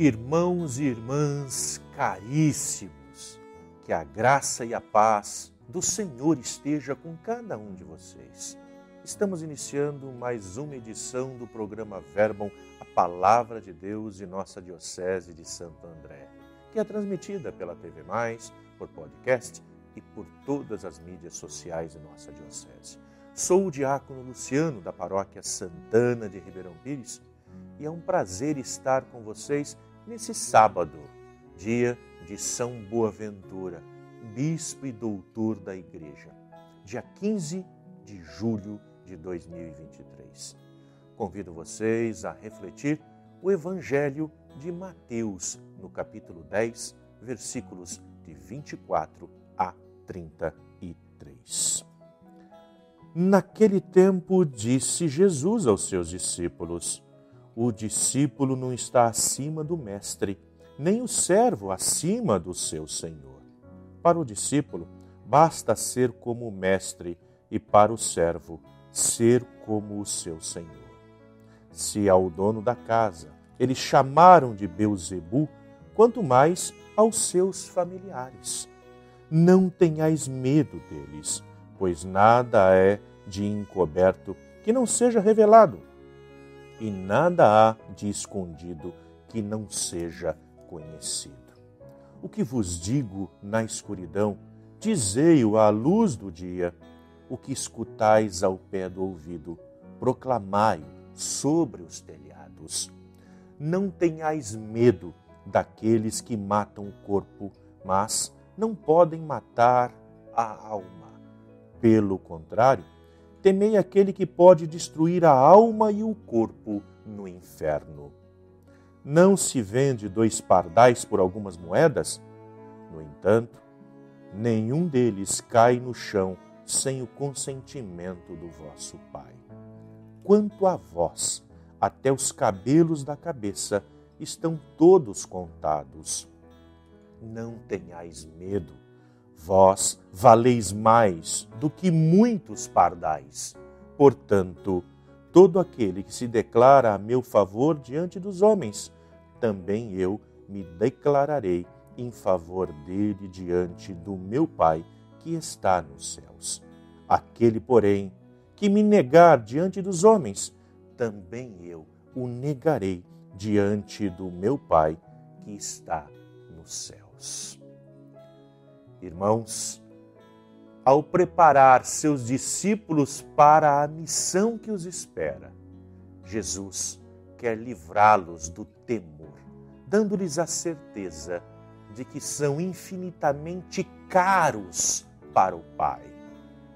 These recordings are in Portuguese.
Irmãos e irmãs caríssimos, que a graça e a paz do Senhor esteja com cada um de vocês. Estamos iniciando mais uma edição do programa Verbum, a Palavra de Deus e nossa Diocese de Santo André, que é transmitida pela TV Mais, por podcast e por todas as mídias sociais de nossa Diocese. Sou o diácono Luciano, da paróquia Santana de Ribeirão Pires, e é um prazer estar com vocês nesse sábado, dia de São Boaventura, bispo e doutor da Igreja, dia 15 de julho de 2023. Convido vocês a refletir o Evangelho de Mateus, no capítulo 10, versículos de 24 a 33. Naquele tempo, disse Jesus aos seus discípulos: o discípulo não está acima do mestre, nem o servo acima do seu senhor. Para o discípulo, basta ser como o mestre, e para o servo, ser como o seu senhor. Se ao dono da casa eles chamaram de Beuzebu, quanto mais aos seus familiares. Não tenhais medo deles, pois nada é de encoberto que não seja revelado e nada há de escondido que não seja conhecido. O que vos digo na escuridão, dizei-o à luz do dia. O que escutais ao pé do ouvido, proclamai sobre os telhados. Não tenhais medo daqueles que matam o corpo, mas não podem matar a alma. Pelo contrário, temei aquele que pode destruir a alma e o corpo no inferno. Não se vende dois pardais por algumas moedas? No entanto, nenhum deles cai no chão sem o consentimento do vosso Pai. Quanto a vós, até os cabelos da cabeça estão todos contados. Não tenhais medo Vós valeis mais do que muitos pardais. Portanto, todo aquele que se declara a meu favor diante dos homens, também eu me declararei em favor dele diante do meu Pai que está nos céus. Aquele, porém, que me negar diante dos homens, também eu o negarei diante do meu Pai que está nos céus. Irmãos, ao preparar seus discípulos para a missão que os espera, Jesus quer livrá-los do temor, dando-lhes a certeza de que são infinitamente caros para o Pai,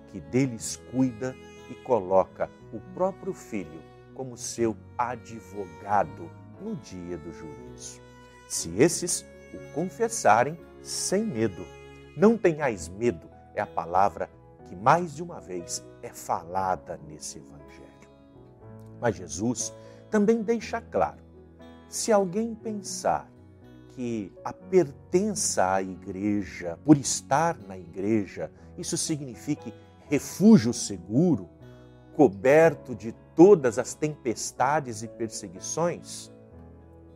que deles cuida e coloca o próprio Filho como seu advogado no dia do juízo. Se esses o confessarem sem medo, não tenhais medo é a palavra que mais de uma vez é falada nesse evangelho. Mas Jesus também deixa claro: se alguém pensar que a pertença à igreja, por estar na igreja, isso signifique refúgio seguro, coberto de todas as tempestades e perseguições,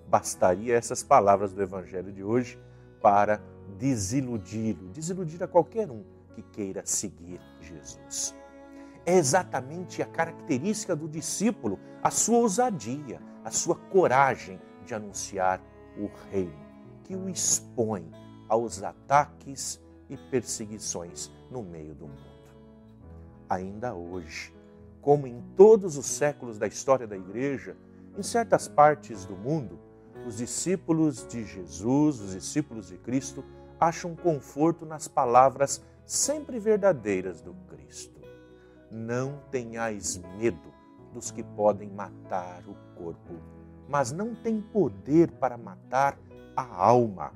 bastaria essas palavras do evangelho de hoje para desiludi-lo, desiludir a qualquer um que queira seguir Jesus. É exatamente a característica do discípulo, a sua ousadia, a sua coragem de anunciar o reino, que o expõe aos ataques e perseguições no meio do mundo. Ainda hoje, como em todos os séculos da história da igreja, em certas partes do mundo, os discípulos de Jesus, os discípulos de Cristo, acham conforto nas palavras sempre verdadeiras do Cristo. Não tenhais medo dos que podem matar o corpo, mas não tem poder para matar a alma.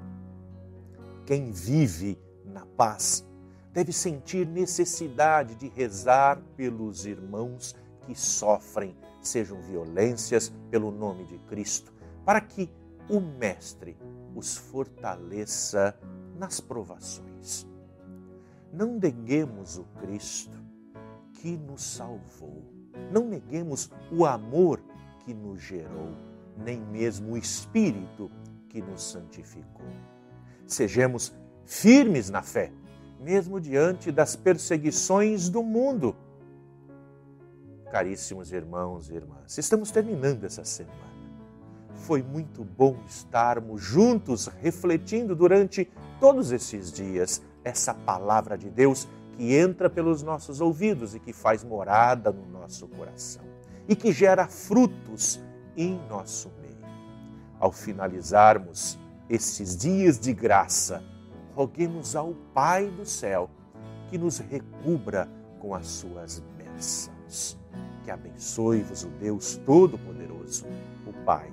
Quem vive na paz deve sentir necessidade de rezar pelos irmãos que sofrem, sejam violências pelo nome de Cristo, para que o Mestre os fortaleça nas provações. Não neguemos o Cristo que nos salvou. Não neguemos o amor que nos gerou, nem mesmo o Espírito que nos santificou. Sejamos firmes na fé, mesmo diante das perseguições do mundo. Caríssimos irmãos e irmãs, estamos terminando essa semana. Foi muito bom estarmos juntos refletindo durante todos esses dias essa palavra de Deus que entra pelos nossos ouvidos e que faz morada no nosso coração e que gera frutos em nosso meio. Ao finalizarmos esses dias de graça, roguemos ao Pai do céu que nos recubra com as suas bênçãos. Que abençoe-vos o Deus Todo-Poderoso, o Pai,